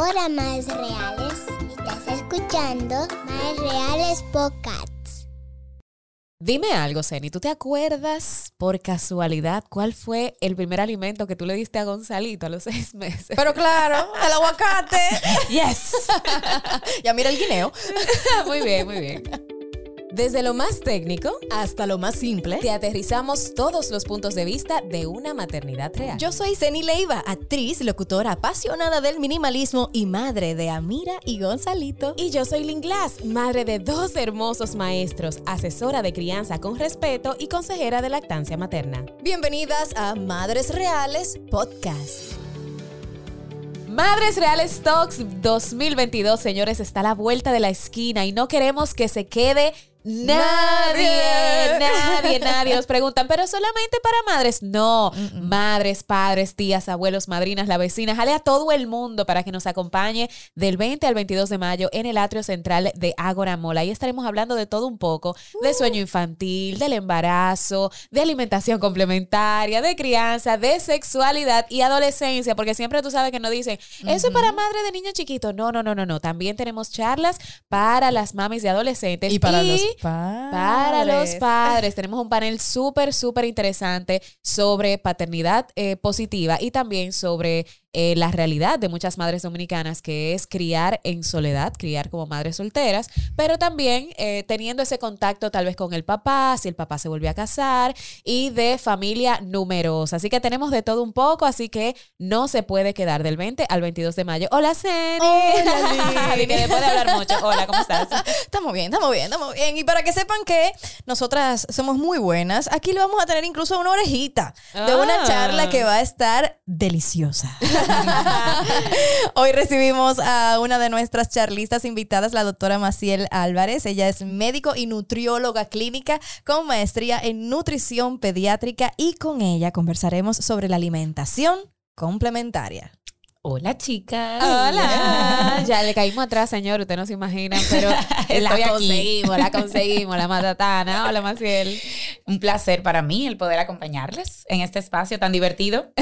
Hola, más reales. Estás escuchando Más Reales Podcasts. Dime algo, Zeni. ¿Tú te acuerdas por casualidad cuál fue el primer alimento que tú le diste a Gonzalito a los seis meses? Pero claro, el aguacate. yes. ya mira el guineo. muy bien, muy bien. Desde lo más técnico hasta lo más simple, te aterrizamos todos los puntos de vista de una maternidad real. Yo soy Zeni Leiva, actriz, locutora, apasionada del minimalismo y madre de Amira y Gonzalito. Y yo soy Lynn Glass, madre de dos hermosos maestros, asesora de crianza con respeto y consejera de lactancia materna. Bienvenidas a Madres Reales Podcast. Madres Reales Talks 2022, señores, está a la vuelta de la esquina y no queremos que se quede Nadie, nadie, nadie. Nos preguntan, pero solamente para madres. No, madres, padres, tías, abuelos, madrinas, la vecina. Jale a todo el mundo para que nos acompañe del 20 al 22 de mayo en el atrio central de Ágora Mola. Ahí estaremos hablando de todo un poco: de sueño infantil, del embarazo, de alimentación complementaria, de crianza, de sexualidad y adolescencia. Porque siempre tú sabes que nos dicen, eso es para madre de niños chiquitos. No, no, no, no, no. También tenemos charlas para las mamis de adolescentes. Y para los para los padres. Tenemos un panel súper, súper interesante sobre paternidad eh, positiva y también sobre eh, la realidad de muchas madres dominicanas, que es criar en soledad, criar como madres solteras, pero también eh, teniendo ese contacto tal vez con el papá, si el papá se volvió a casar, y de familia numerosa. Así que tenemos de todo un poco, así que no se puede quedar del 20 al 22 de mayo. Hola, Ceni. Hola, después de hablar mucho. Hola, ¿cómo estás? Estamos bien, estamos bien, estamos bien. Y para que sepan que nosotras somos muy buenas, aquí le vamos a tener incluso una orejita de una Ah. charla que va a estar deliciosa. Hoy recibimos a una de nuestras charlistas invitadas, la doctora Maciel Álvarez. Ella es médico y nutrióloga clínica con maestría en nutrición pediátrica y con ella conversaremos sobre la alimentación complementaria. Hola, chicas. Hola. Ya le caímos atrás, señor. Usted no se imagina, pero la aquí. conseguimos, la conseguimos, la matatana. Hola, Maciel. Un placer para mí el poder acompañarles en este espacio tan divertido.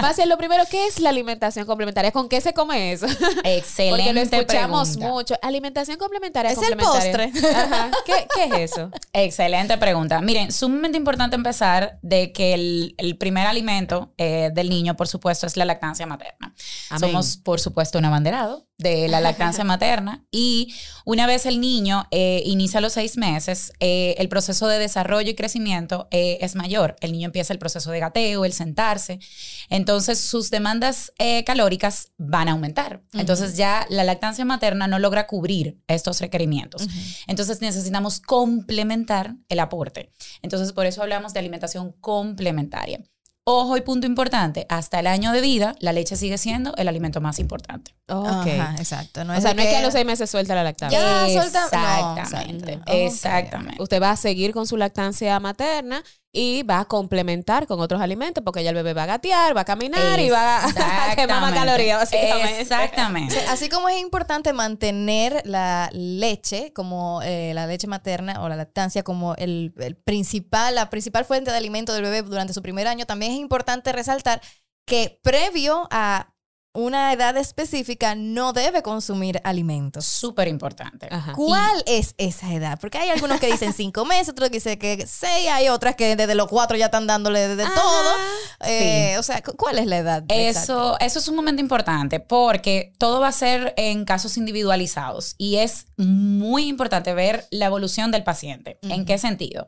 Maciel, lo primero, ¿qué es la alimentación complementaria? ¿Con qué se come eso? Excelente. Porque lo escuchamos pregunta. mucho. Alimentación complementaria. Es el complementaria. postre. Ajá. ¿Qué, qué es eso? Excelente pregunta. Miren, sumamente importante empezar de que el, el primer alimento eh, del niño, por supuesto, es la lactancia materna. Amén. Somos, por supuesto, un abanderado de la lactancia materna y una vez el niño eh, inicia los seis meses, eh, el proceso de desarrollo y crecimiento eh, es mayor. El niño empieza el proceso de gateo, el sentarse. Entonces, sus demandas calóricas van a aumentar. Entonces, ya la lactancia materna no logra cubrir estos requerimientos. Entonces, necesitamos complementar el aporte. Entonces, por eso hablamos de alimentación complementaria. Ojo y punto importante, hasta el año de vida, la leche sigue siendo el alimento más importante. Ok. Ajá, exacto. No o sea, no es que a los seis meses suelta la lactancia. Ya, suelta- no, Exactamente. exacto. Ok. Exactamente. Usted va a seguir con su lactancia materna y va a complementar con otros alimentos porque ya el bebé va a gatear, va a caminar y va a quemar más Exactamente. calorías, básicamente. Exactamente. Sí, Así como es importante mantener la leche, como eh, la leche materna o la lactancia, como el, el principal, la principal fuente de alimento del bebé durante su primer año, también es importante resaltar que previo a una edad específica no debe consumir alimentos. Súper importante. Ajá. ¿Cuál es esa edad? Porque hay algunos que dicen cinco meses, otros que dicen que seis, hay otras que desde los cuatro ya están dándole de, todo. Eh, O sea, cu- ¿cuál es la edad? exacta? Eso, eso es un momento importante porque todo va a ser en casos individualizados y es muy importante ver la evolución del paciente. ¿En qué sentido?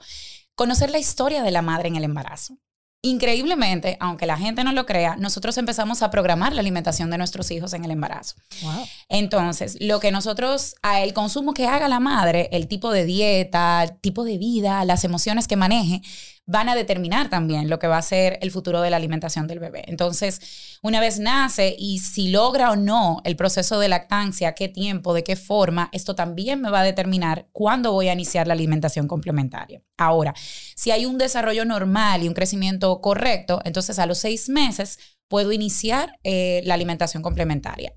Conocer la historia de la madre en el embarazo. Increíblemente, aunque la gente no lo crea, nosotros empezamos a programar la alimentación de nuestros hijos en el embarazo. Wow. Entonces, lo que nosotros, el consumo que haga la madre, el tipo de dieta, el tipo de vida, las emociones que maneje, van a determinar también lo que va a ser el futuro de la alimentación del bebé. Entonces, una vez nace y si logra o no el proceso de lactancia, qué tiempo, de qué forma, esto también me va a determinar cuándo voy a iniciar la alimentación complementaria. Ahora, si hay un desarrollo normal y un crecimiento correcto, entonces a los seis meses puedo iniciar eh, la alimentación complementaria.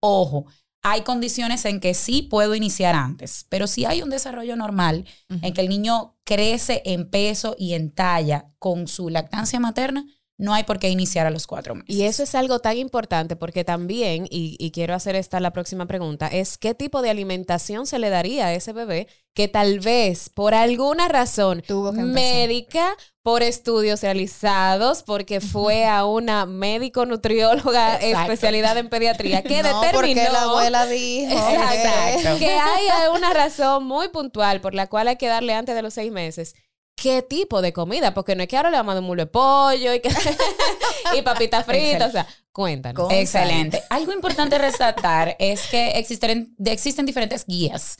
Ojo, hay condiciones en que sí puedo iniciar antes, pero si hay un desarrollo normal en que el niño crece en peso y en talla con su lactancia materna, no hay por qué iniciar a los cuatro meses. Y eso es algo tan importante porque también, y, y quiero hacer esta la próxima pregunta, es qué tipo de alimentación se le daría a ese bebé que tal vez por alguna razón Tuvo que médica, por estudios realizados, porque fue a una médico nutrióloga Exacto. especialidad en pediatría que no, determinó porque la abuela dijo. Exacto. que hay una razón muy puntual por la cual hay que darle antes de los seis meses qué tipo de comida, porque no es que ahora le vamos a dar un mulo de pollo y, que- y papitas fritas, o sea, cuéntanos. Excelente. Algo importante resaltar es que existen, existen diferentes guías.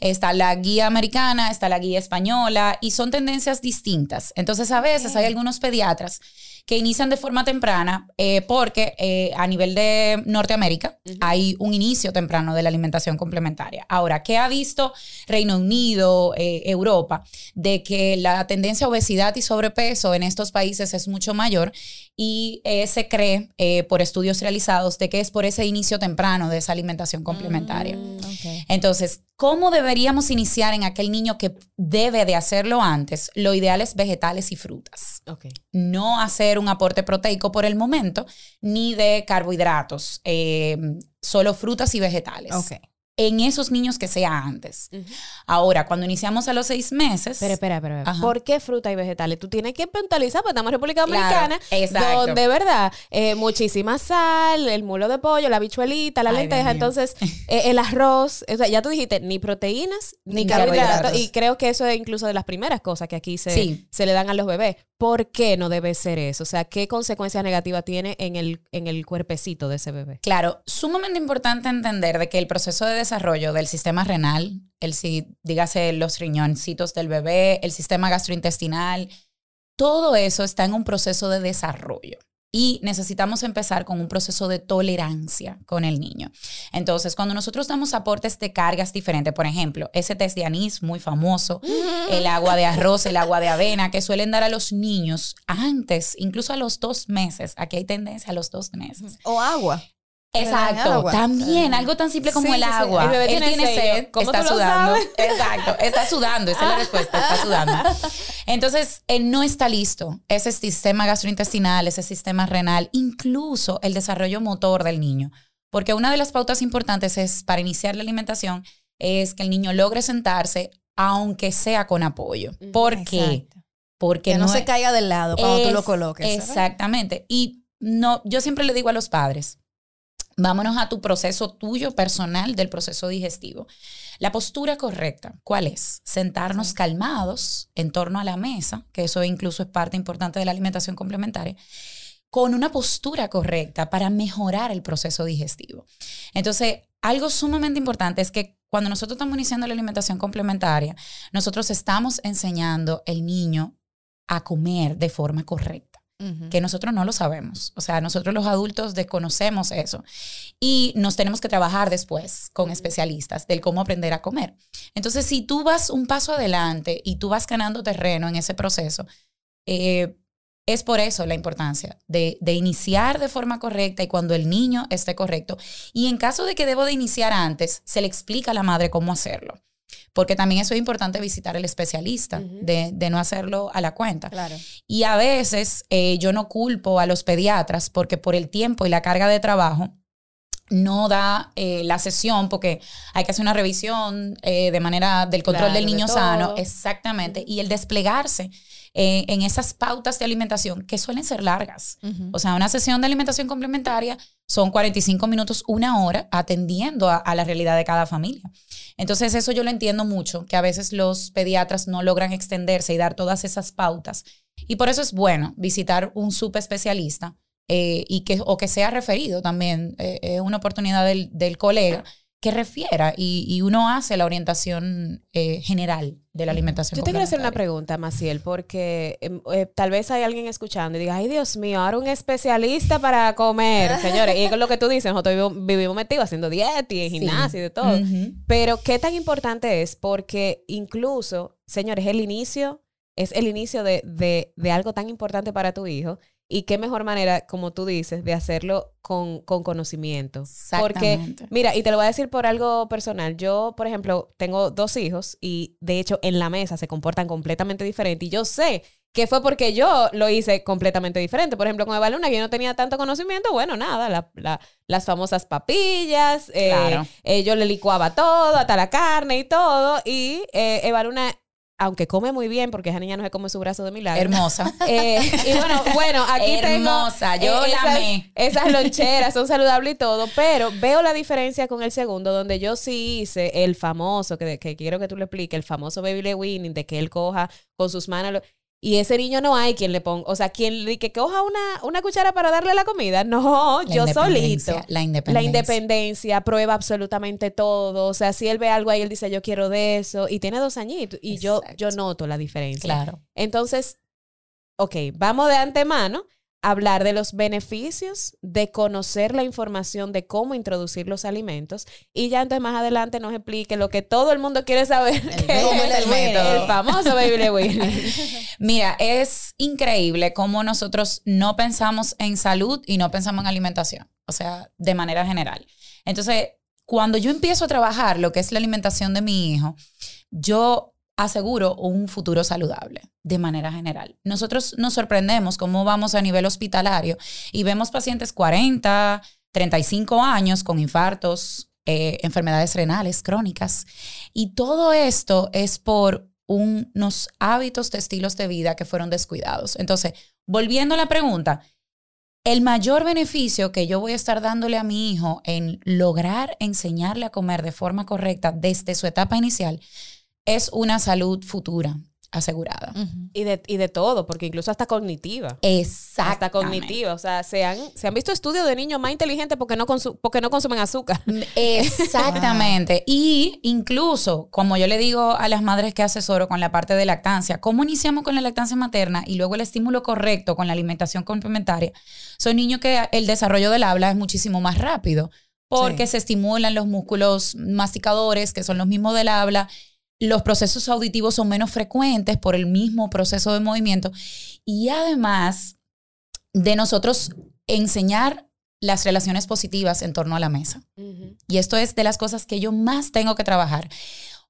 Está la guía americana, está la guía española y son tendencias distintas. Entonces, a veces hay algunos pediatras que inician de forma temprana eh, porque eh, a nivel de Norteamérica hay un inicio temprano de la alimentación complementaria. Ahora, ¿qué ha visto Reino Unido, eh, Europa? De que la tendencia a obesidad y sobrepeso en estos países es mucho mayor y se cree por estudios realizados de que es por ese inicio temprano de esa alimentación complementaria. Ok. Entonces, ¿cómo deberíamos iniciar en aquel niño que debe de hacerlo antes? Lo ideal es vegetales y frutas. No hacer un aporte proteico por el momento, ni de carbohidratos, eh, solo frutas y vegetales. En esos niños que sea antes. Ahora, cuando iniciamos a los seis meses... Pero espera, espera, espera. ¿Por qué fruta y vegetales? Tú tienes que mentalizar, porque estamos en República Claro, Dominicana, exacto. donde, ¿verdad? Eh, muchísima sal, el mulo de pollo, la bichuelita, la Ay, lenteja. Entonces, eh, el arroz, o sea, ya tú dijiste, ni proteínas, ni Ni carbohidratos. carbohidratos. Y creo que eso es incluso de las primeras cosas que aquí se, Sí. se le dan a los bebés. ¿Por qué no debe ser eso? O sea, ¿qué consecuencias negativas tiene en el, en el cuerpecito de ese bebé? Claro, sumamente importante entender de que el proceso de desarrollo del sistema renal, el si- dígase los riñoncitos del bebé, el sistema gastrointestinal, todo eso está en un proceso de desarrollo. Y necesitamos empezar con un proceso de tolerancia con el niño. Entonces, cuando nosotros damos aportes de cargas diferentes, por ejemplo, ese test de anís muy famoso, el agua de arroz, el agua de avena, que suelen dar a los niños antes, incluso a los dos meses. Aquí hay tendencia a los dos meses. O agua. Exacto, agua. también algo tan simple como Sí, el sí, sí. agua. El bebé Él tiene sed, ¿Cómo está sudando. Exacto, está sudando, esa es la respuesta, está sudando. Entonces, él no está listo. Ese sistema gastrointestinal, ese sistema renal, incluso el desarrollo motor del niño. Porque una de las pautas importantes es para iniciar la alimentación es que el niño logre sentarse aunque sea con apoyo. ¿Por qué? Porque Que no, se es- caiga del lado cuando tú lo es- coloques. ¿sabes? Exactamente. Y no, yo siempre le digo a los padres, vámonos a tu proceso tuyo personal del proceso digestivo. La postura correcta, ¿cuál es? Sentarnos calmados en torno a la mesa, que eso incluso es parte importante de la alimentación complementaria, con una postura correcta para mejorar el proceso digestivo. Entonces, algo sumamente importante es que cuando nosotros estamos iniciando la alimentación complementaria, nosotros estamos enseñando el niño a comer de forma correcta Que nosotros no lo sabemos. O sea, nosotros los adultos desconocemos eso y nos tenemos que trabajar después con especialistas del cómo aprender a comer. Entonces, si tú vas un paso adelante y tú vas ganando terreno en ese proceso, eh, es por eso la importancia de, de iniciar de forma correcta y cuando el niño esté correcto. Y en caso de que debo de iniciar antes, se le explica a la madre cómo hacerlo. Porque también eso es importante visitar al especialista, de, de no hacerlo a la cuenta. Claro. Y a veces eh, yo no culpo a los pediatras porque por el tiempo y la carga de trabajo no da eh, la sesión porque hay que hacer una revisión eh, de manera del control Claro, del de niño sano, exactamente, y el desplegarse eh, en esas pautas de alimentación que suelen ser largas. Ujú. O sea, una sesión de alimentación complementaria son 45 minutos, una hora, atendiendo a, a la realidad de cada familia. Entonces, eso yo lo entiendo mucho, que a veces los pediatras no logran extenderse y dar todas esas pautas. Y por eso es bueno visitar un subespecialista eh, y que, o que sea referido también. eh, Es una oportunidad del, del colega que refiera y, y uno hace la orientación eh, general de la alimentación. Yo te quiero hacer una pregunta, Maciel, porque em, eh, tal vez hay alguien escuchando y diga, ay Dios mío, ahora un especialista para comer, señores. Y es lo que tú dices, nosotros vivimos, metidos haciendo dieta y en Sí. gimnasio y de todo. Pero qué tan importante es, porque incluso, señores, el inicio es el inicio de, de- de algo tan importante para tu hijo. Y qué mejor manera, como tú dices, de hacerlo con, con conocimiento. Porque Exactamente. Mira, y te lo voy a decir por algo personal. Yo, por ejemplo, tengo dos hijos y de hecho en la mesa se comportan completamente diferente. Y yo sé que fue porque yo lo hice completamente diferente. Por ejemplo, con Eva Luna, que yo no tenía tanto conocimiento, bueno, nada, la- la- las famosas papillas, eh, Claro. eh, yo le licuaba todo, hasta la carne y todo, y eh, Eva Luna, aunque come muy bien, porque esa niña no se come su brazo de milagro. Hermosa. Eh, y bueno, bueno, aquí Hermosa, tengo yo la esas, amé. esas loncheras son saludables y todo, pero veo la diferencia con el segundo, donde yo sí hice el famoso, que, que quiero que tú le expliques, el famoso baby le winning, de que él coja con sus manos. Y ese niño no hay quien le ponga, o sea, quien le que coja una, una cuchara para darle la comida. No, La yo solito. La independencia. La independencia, prueba absolutamente todo. O sea, si él ve algo ahí, él dice, yo quiero de eso. Y tiene dos añitos. Y yo, yo noto la diferencia. Claro. Entonces, ok, vamos de antemano hablar de los beneficios de conocer la información de cómo introducir los alimentos y ya entonces más adelante nos explique lo que todo el mundo quiere saber, que cómo es el método. el famoso baby. Mira, es increíble cómo nosotros no pensamos en salud y no pensamos en alimentación, o sea, de manera general. Entonces, cuando yo empiezo a trabajar lo que es la alimentación de mi hijo, yo aseguro un futuro saludable de manera general. Nosotros nos sorprendemos cómo vamos a nivel hospitalario y vemos pacientes 40, 35 años con infartos, eh, enfermedades renales crónicas y todo esto es por unos hábitos de estilos de vida que fueron descuidados. Entonces, volviendo a la pregunta, el mayor beneficio que yo voy a estar dándole a mi hijo en lograr enseñarle a comer de forma correcta desde su etapa inicial es una salud futura asegurada. Y de, y de todo, porque incluso hasta cognitiva. Exacto. Hasta cognitiva. O sea, se han, se han visto estudios de niños más inteligentes porque no, consu- porque no consumen azúcar. Exactamente. Y incluso, como yo le digo a las madres que asesoro con la parte de lactancia, ¿cómo iniciamos con la lactancia materna y luego el estímulo correcto con la alimentación complementaria? Son niños que el desarrollo del habla es muchísimo más rápido porque se estimulan los músculos masticadores, que son los mismos del habla. Los procesos auditivos son menos frecuentes por el mismo proceso de movimiento. Y además de nosotros enseñar las relaciones positivas en torno a la mesa. Y esto es de las cosas que yo más tengo que trabajar.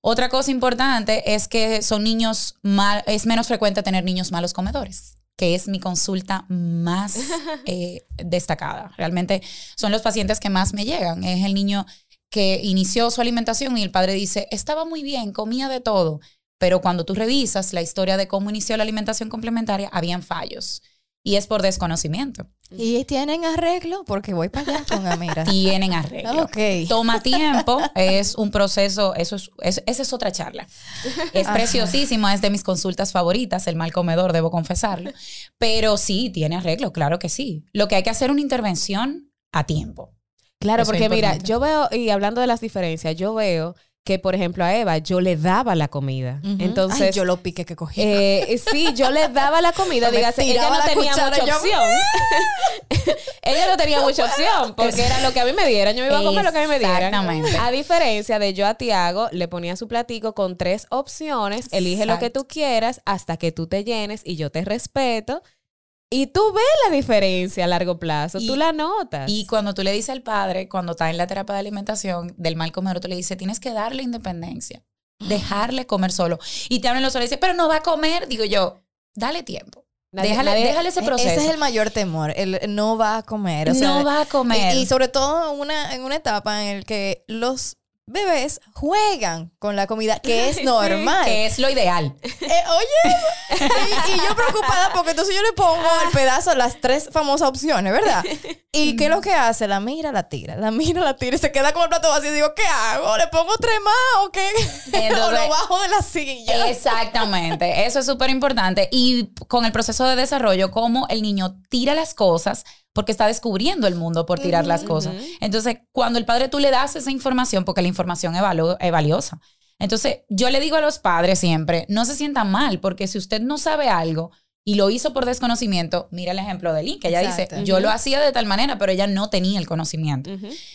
Otra cosa importante es que son niños mal, es menos frecuente tener niños malos comedores, que es mi consulta más eh, destacada. Realmente son los pacientes que más me llegan. Es el niño que inició su alimentación y el padre dice, estaba muy bien, comía de todo, pero cuando tú revisas la historia de cómo inició la alimentación complementaria, habían fallos. Y es por desconocimiento. ¿Y tienen arreglo? Porque voy para allá con Amira. Tienen arreglo. Ok. Toma tiempo, es un proceso, eso es, es- esa es otra charla. Es Ajá. preciosísima, es de mis consultas favoritas, el mal comedor, debo confesarlo. Pero sí, tiene arreglo, claro que sí. Lo que hay que hacer es una intervención a tiempo. Claro, Eso porque mira, yo veo, y hablando de las diferencias, yo veo que, por ejemplo, a Eva yo le daba la comida. Entonces, Ay, yo lo piqué que cogí. Eh, sí, yo le daba la comida, dígase, ella tiraba no tenía mucha yo- opción. ella no tenía mucha opción porque era lo que a mí me dieran. Yo me iba a comer lo que a mí me dieran. Exactamente. A diferencia de yo a Tiago, le ponía su platico con tres opciones, elige lo que tú quieras hasta que tú te llenes y yo te respeto. Y tú ves la diferencia a largo plazo, Y- tú la notas. Y cuando tú le dices al padre, cuando está en la terapia de alimentación del mal comedor, tú le dices, tienes que darle independencia, dejarle comer solo. Y te hablan los solos y dices, pero no va a comer. Digo yo, dale tiempo. Nadie- déjale, nadie- déjale ese proceso. Ese es el mayor temor, el no va a comer. o sea, no va a comer. Y, y sobre todo en una, en una etapa en la que los bebés juegan con la comida, que es normal. que es lo ideal. Eh, oye, y, y yo preocupada porque entonces yo le pongo el pedazo, las tres famosas opciones, ¿verdad? ¿Y qué es lo que hace? La mira, la tira, la mira, la tira y se queda con el plato vacío y digo, ¿qué hago? ¿Le pongo tres más o qué? o Entonces- lo bajo de la silla. Exactamente, eso es súper importante. Y con el proceso de desarrollo, cómo el niño tira las cosas porque está descubriendo el mundo por tirar las cosas. Entonces, cuando el padre tú le das esa información, porque la información es, valo- es valiosa. Entonces, yo le digo a los padres siempre, no se sientan mal, porque si usted no sabe algo y lo hizo por desconocimiento, mira el ejemplo de Lynn, que ella Exacto. dice, yo lo hacía de tal manera, pero ella no tenía el conocimiento.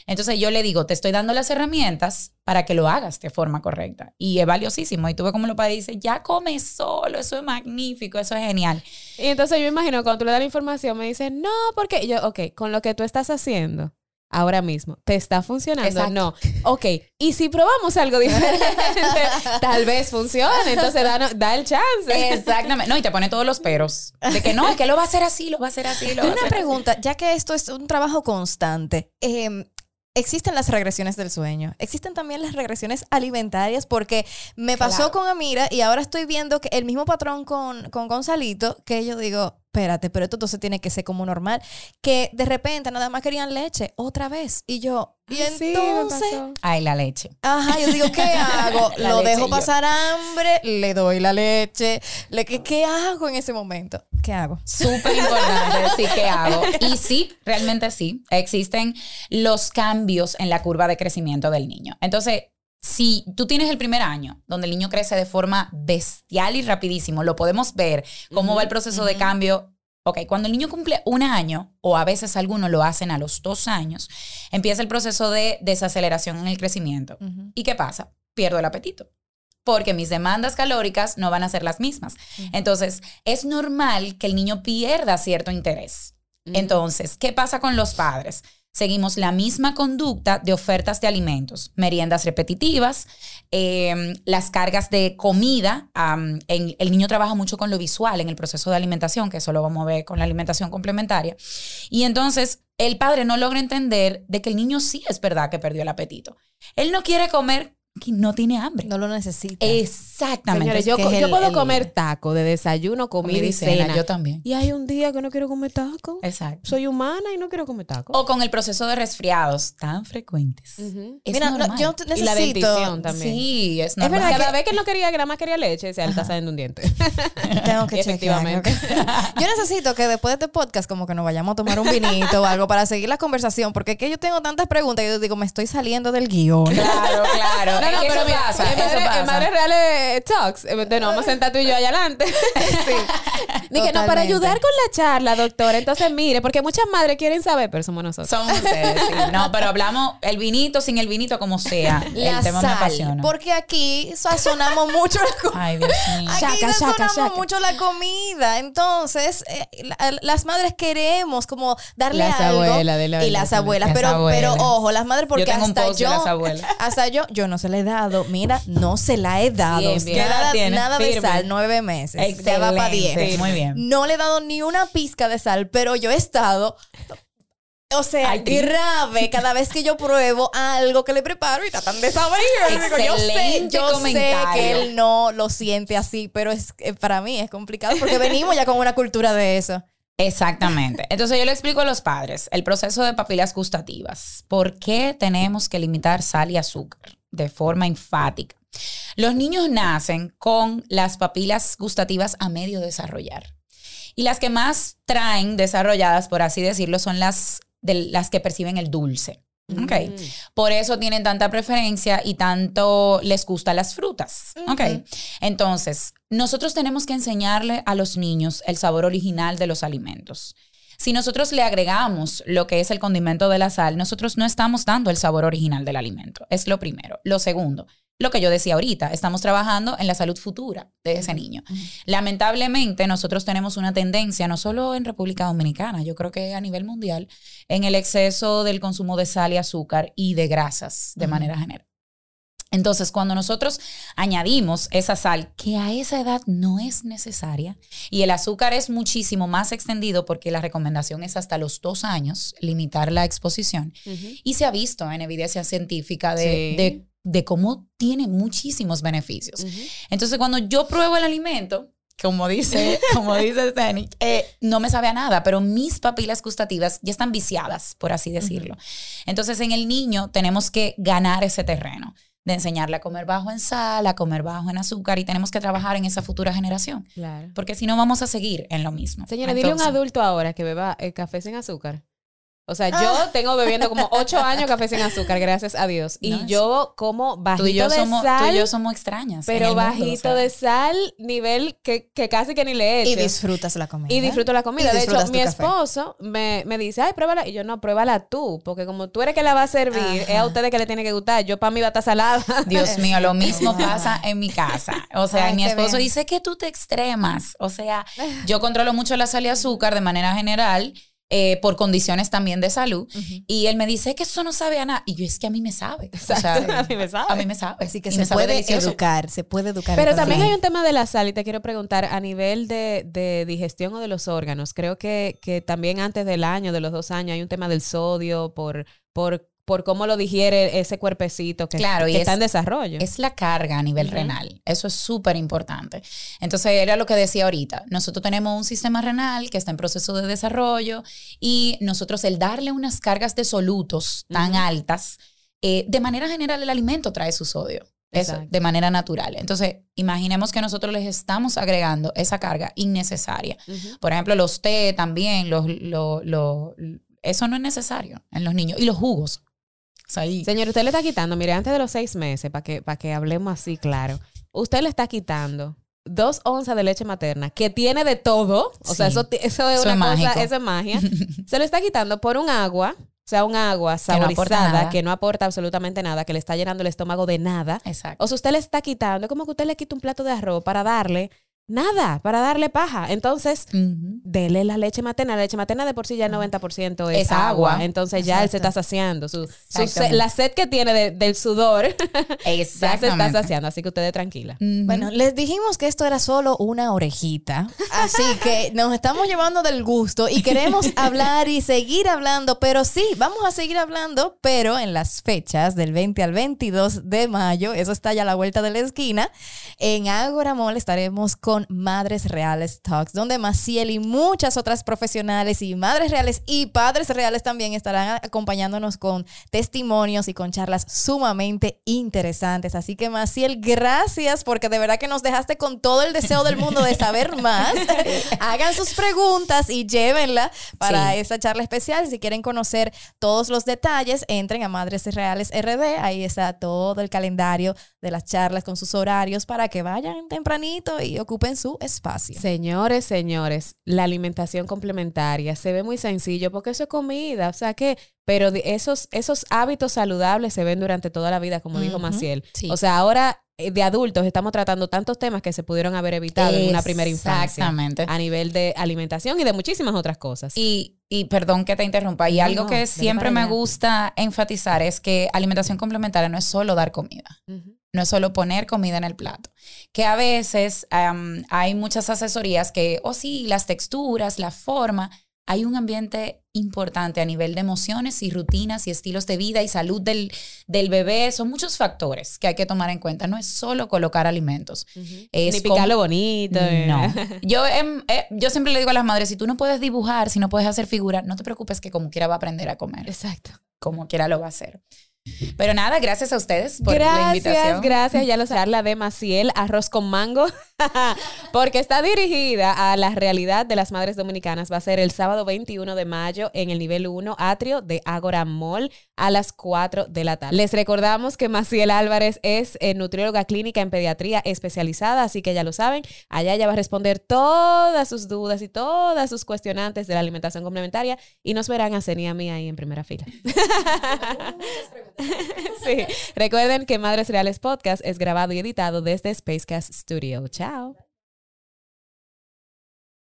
Entonces yo le digo, te estoy dando las herramientas para que lo hagas de forma correcta. Y es valiosísimo. Y tú ves como los padres dicen, ya come solo, eso es magnífico, eso es genial. Y entonces yo imagino cuando tú le das la información, me dices, no, porque yo, ok, con lo que tú estás haciendo, ahora mismo, ¿te está funcionando? Exacto. No. Ok, y si probamos algo diferente, tal vez funcione, entonces da, da el chance. Exactamente. No, y te pone todos los peros. De que no, es que lo va a hacer así, lo va a hacer así, lo va a Una hacer pregunta, ya que esto es un trabajo constante, eh, existen las regresiones del sueño, existen también las regresiones alimentarias, porque me pasó Claro. con Amira y ahora estoy viendo que el mismo patrón con, con Gonzalito, que yo digo, espérate, pero esto entonces tiene que ser como normal, que de repente nada más querían leche otra vez. Y yo, y Ay, sí, entonces... pasó. Ay, la leche. Ajá, yo digo, ¿qué hago? ¿Lo leche dejo yo. pasar hambre? ¿Le doy la leche? ¿Le, qué, ¿Qué hago en ese momento? ¿Qué hago? Súper importante, sí, ¿qué hago? Y sí, realmente sí, existen los cambios en la curva de crecimiento del niño. Entonces, si tú tienes el primer año, donde el niño crece de forma bestial y rapidísimo, lo podemos ver, cómo va el proceso de cambio. Ok, cuando el niño cumple un año, o a veces algunos lo hacen a los dos años, empieza el proceso de desaceleración en el crecimiento. ¿Y qué pasa? Pierdo el apetito. Porque mis demandas calóricas no van a ser las mismas. Entonces, es normal que el niño pierda cierto interés. Entonces, ¿qué pasa con los padres? Seguimos la misma conducta de ofertas de alimentos, meriendas repetitivas, eh, las cargas de comida. el niño trabaja mucho con lo visual en el proceso de alimentación, que eso lo vamos a ver con la alimentación complementaria. Y entonces el padre no logra entender de que el niño sí es verdad que perdió el apetito. Él no quiere comer, no tiene hambre. No lo necesita. Exactamente. Señores, yo, es el- puedo el- comer taco de desayuno, comida y cena. Yo también. Y hay un día que no quiero comer taco. Exacto. Soy humana y no quiero comer taco. O con el proceso de resfriados tan frecuentes. Es Mira, no, normal. yo Y la necesito... dentición también. Sí, es Es normal. verdad Cada que- vez que él no quería, que nada más quería leche, se le está saliendo un diente. Tengo que Efectivamente. Yo necesito que después de este podcast como que nos vayamos a tomar un vinito o algo para seguir la conversación, porque es que yo tengo tantas preguntas y yo digo, me estoy saliendo del guion. Claro, claro. No, pero mira, pasa, en Madre- pasa. en Madres Reales Talks, eh, de no, vamos a sentar tú y yo allá adelante. Dije, no, para ayudar con la charla, doctora. Entonces, mire, porque muchas madres quieren saber, pero somos nosotros. Son ustedes, sí. No, pero hablamos el vinito, sin el vinito, como sea. La el tema me sal, apasiona. porque aquí sazonamos mucho la comida. Ay, Dios mío. Aquí Chaca, chaca, sazonamos chaca. mucho la comida. Entonces, eh, la- las madres queremos como darle Las algo. abuelas, de la y las abuelas. las pero, abuelas. pero ojo, las madres porque Yo tengo un hasta post de yo. las abuelas. Hasta yo, yo no se he dado. Mira, no se la he dado. Bien, bien. Nada, ¿Qué edad tienes? nada de sal, nueve meses. Ya va para Excelente, diez. Muy bien. No le he dado ni una pizca de sal, pero yo he estado. O sea, Ay, grave cada vez que yo pruebo algo que le preparo y tratan de saber. Yo sé, Excelente yo sé que él no lo siente así, pero es eh, para mí es complicado porque venimos ya con una cultura de eso. Exactamente. Entonces yo le explico a los padres el proceso de papilas gustativas. ¿Por qué tenemos que limitar sal y azúcar de forma enfática? Los niños nacen con las papilas gustativas a medio desarrollar. Y las que más traen desarrolladas, por así decirlo, son las, de las que perciben el dulce. Ok. Por eso tienen tanta preferencia y tanto les gustan las frutas. Ok. Entonces, nosotros tenemos que enseñarle a los niños el sabor original de los alimentos. Si nosotros le agregamos lo que es el condimento de la sal, nosotros no estamos dando el sabor original del alimento. Es lo primero. Lo segundo, lo que yo decía ahorita, estamos trabajando en la salud futura de ese niño. Lamentablemente, nosotros tenemos una tendencia, no solo en República Dominicana, yo creo que a nivel mundial, en el exceso del consumo de sal y azúcar y de grasas de manera general. Entonces, cuando nosotros añadimos esa sal, que a esa edad no es necesaria, y el azúcar es muchísimo más extendido porque la recomendación es hasta los dos años limitar la exposición, y se ha visto en evidencia científica de, Sí. de- de cómo tiene muchísimos beneficios. Entonces, cuando yo pruebo el alimento, como dice, como dice eh, no me sabe a nada, pero mis papilas gustativas ya están viciadas, por así decirlo. Entonces, en el niño tenemos que ganar ese terreno de enseñarle a comer bajo en sal, a comer bajo en azúcar y tenemos que trabajar en esa futura generación, Claro. porque si no vamos a seguir en lo mismo. Señora, dile a un adulto ahora que beba eh, café sin azúcar. O sea, yo tengo bebiendo como ocho años café sin azúcar, gracias a Dios. Y No, yo como bajito Tú y, yo de somos, tú sal, y yo somos extrañas. pero mundo, bajito o sea. de sal, nivel que, que casi que ni le echo. Y disfrutas la comida. Y disfruto la comida. De hecho, mi esposo me, me dice, ay, pruébala. Y yo, no, pruébala tú. Porque como tú eres que la va a servir, es a ustedes que le tiene que gustar. Yo para mí va a estar salada. Dios mío, lo mismo pasa en mi casa. O sea, Ay, mi esposo dice que tú te extremas. O sea, yo controlo mucho la sal y azúcar de manera general. Eh, por condiciones también de salud. Y él me dice que eso no sabe a nada. Y yo, es que a mí me sabe. O sea, a mí me sabe. A mí me sabe. Así que Y se puede delicioso. educar, se puede educar. Pero también hay un tema de la sal y te quiero preguntar a nivel de, de digestión o de los órganos. Creo que, que también antes del año, de los dos años, hay un tema del sodio por, por, por cómo lo digiere ese cuerpecito que, Claro, que y está es- en desarrollo. Es la carga a nivel renal. Eso es súper importante. Entonces, era lo que decía ahorita. Nosotros tenemos un sistema renal que está en proceso de desarrollo y nosotros el darle unas cargas de solutos tan altas, eh, de manera general el alimento trae su sodio. Eso, de manera natural. Entonces, imaginemos que nosotros les estamos agregando esa carga innecesaria. Por ejemplo, los té también, los, lo- lo- eso no es necesario en los niños. Y los jugos. Ahí- Señor, usted le está quitando, mire, antes de los seis meses, para que, para que hablemos así, claro, usted le está quitando dos onzas de leche materna, que tiene de todo, o sea, eso, eso es Eso una es cosa, eso es magia, se lo está quitando por un agua, o sea, un agua Que no aporta saborizada, que no aporta absolutamente nada, que le está llenando el estómago de nada. Exacto. O sea, usted le está quitando, es como que usted le quita un plato de arroz para darle nada, para darle paja. Entonces, Ujú. dele la leche materna. La leche materna de por sí ya el 90% es, Es agua. agua. Entonces ya él se está saciando. Su, su sed- la sed que tiene de- del sudor ya se está saciando. Así que usted tranquila. Ujú. Bueno, les dijimos que esto era solo una orejita, así que nos estamos llevando del gusto y queremos hablar y seguir hablando, pero sí, vamos a seguir hablando, pero en las fechas del 20 al 22 de mayo, eso está ya a la vuelta de la esquina, en Agora Mall estaremos con Madres Reales Talks, donde Maciel y muchas otras profesionales y madres reales y padres reales también estarán acompañándonos con testimonios y con charlas sumamente interesantes. Así que Maciel, gracias porque de verdad que nos dejaste con todo el deseo del mundo de saber más. Hagan sus preguntas y llévenla para Sí. esta charla especial. Si quieren conocer todos los detalles, entren a Madres Reales RD. Ahí está todo el calendario de las charlas con sus horarios para que vayan tempranito y ocupen su espacio. Señores, señores, la alimentación complementaria se ve muy sencillo porque eso es comida, o sea que, pero esos, esos hábitos saludables se ven durante toda la vida, como dijo Maciel. sí. O sea, ahora eh, de adultos estamos tratando tantos temas que se pudieron haber evitado en una primera infancia. Exactamente. A nivel de alimentación y de muchísimas otras cosas. Y, y perdón que te interrumpa, y No, algo que siempre me gusta enfatizar es que alimentación complementaria no es solo dar comida. No es solo poner comida en el plato. Que a veces hay muchas asesorías que, oh sí, las texturas, la forma, hay un ambiente importante a nivel de emociones y rutinas y estilos de vida y salud del, del bebé. Son muchos factores que hay que tomar en cuenta. No es solo colocar alimentos. Es Ni como- picarlo bonito. eh. no. Yo, em, eh, yo siempre le digo a las madres, si tú no puedes dibujar, si no puedes hacer figura, no te preocupes que como quiera va a aprender a comer. Exacto. Como quiera lo va a hacer. Pero nada, gracias a ustedes por la Gracias, invitación. gracias. Ya lo sabes, la de Maciel, arroz con mango, porque está dirigida a la realidad de las madres dominicanas. Va a ser el sábado 21 de mayo en el nivel 1 atrio de Agora Mall a las 4 de la tarde. Les recordamos que Maciel Álvarez es eh, nutrióloga clínica en pediatría especializada, así que ya lo saben. Allá ella va a responder todas sus dudas y todas sus cuestionantes de la alimentación complementaria y nos verán a Ceni y a mí ahí en primera fila. Sí. Recuerden que Madres Reales Podcast es grabado y editado desde Spacecast Studio. Chao. Tchau.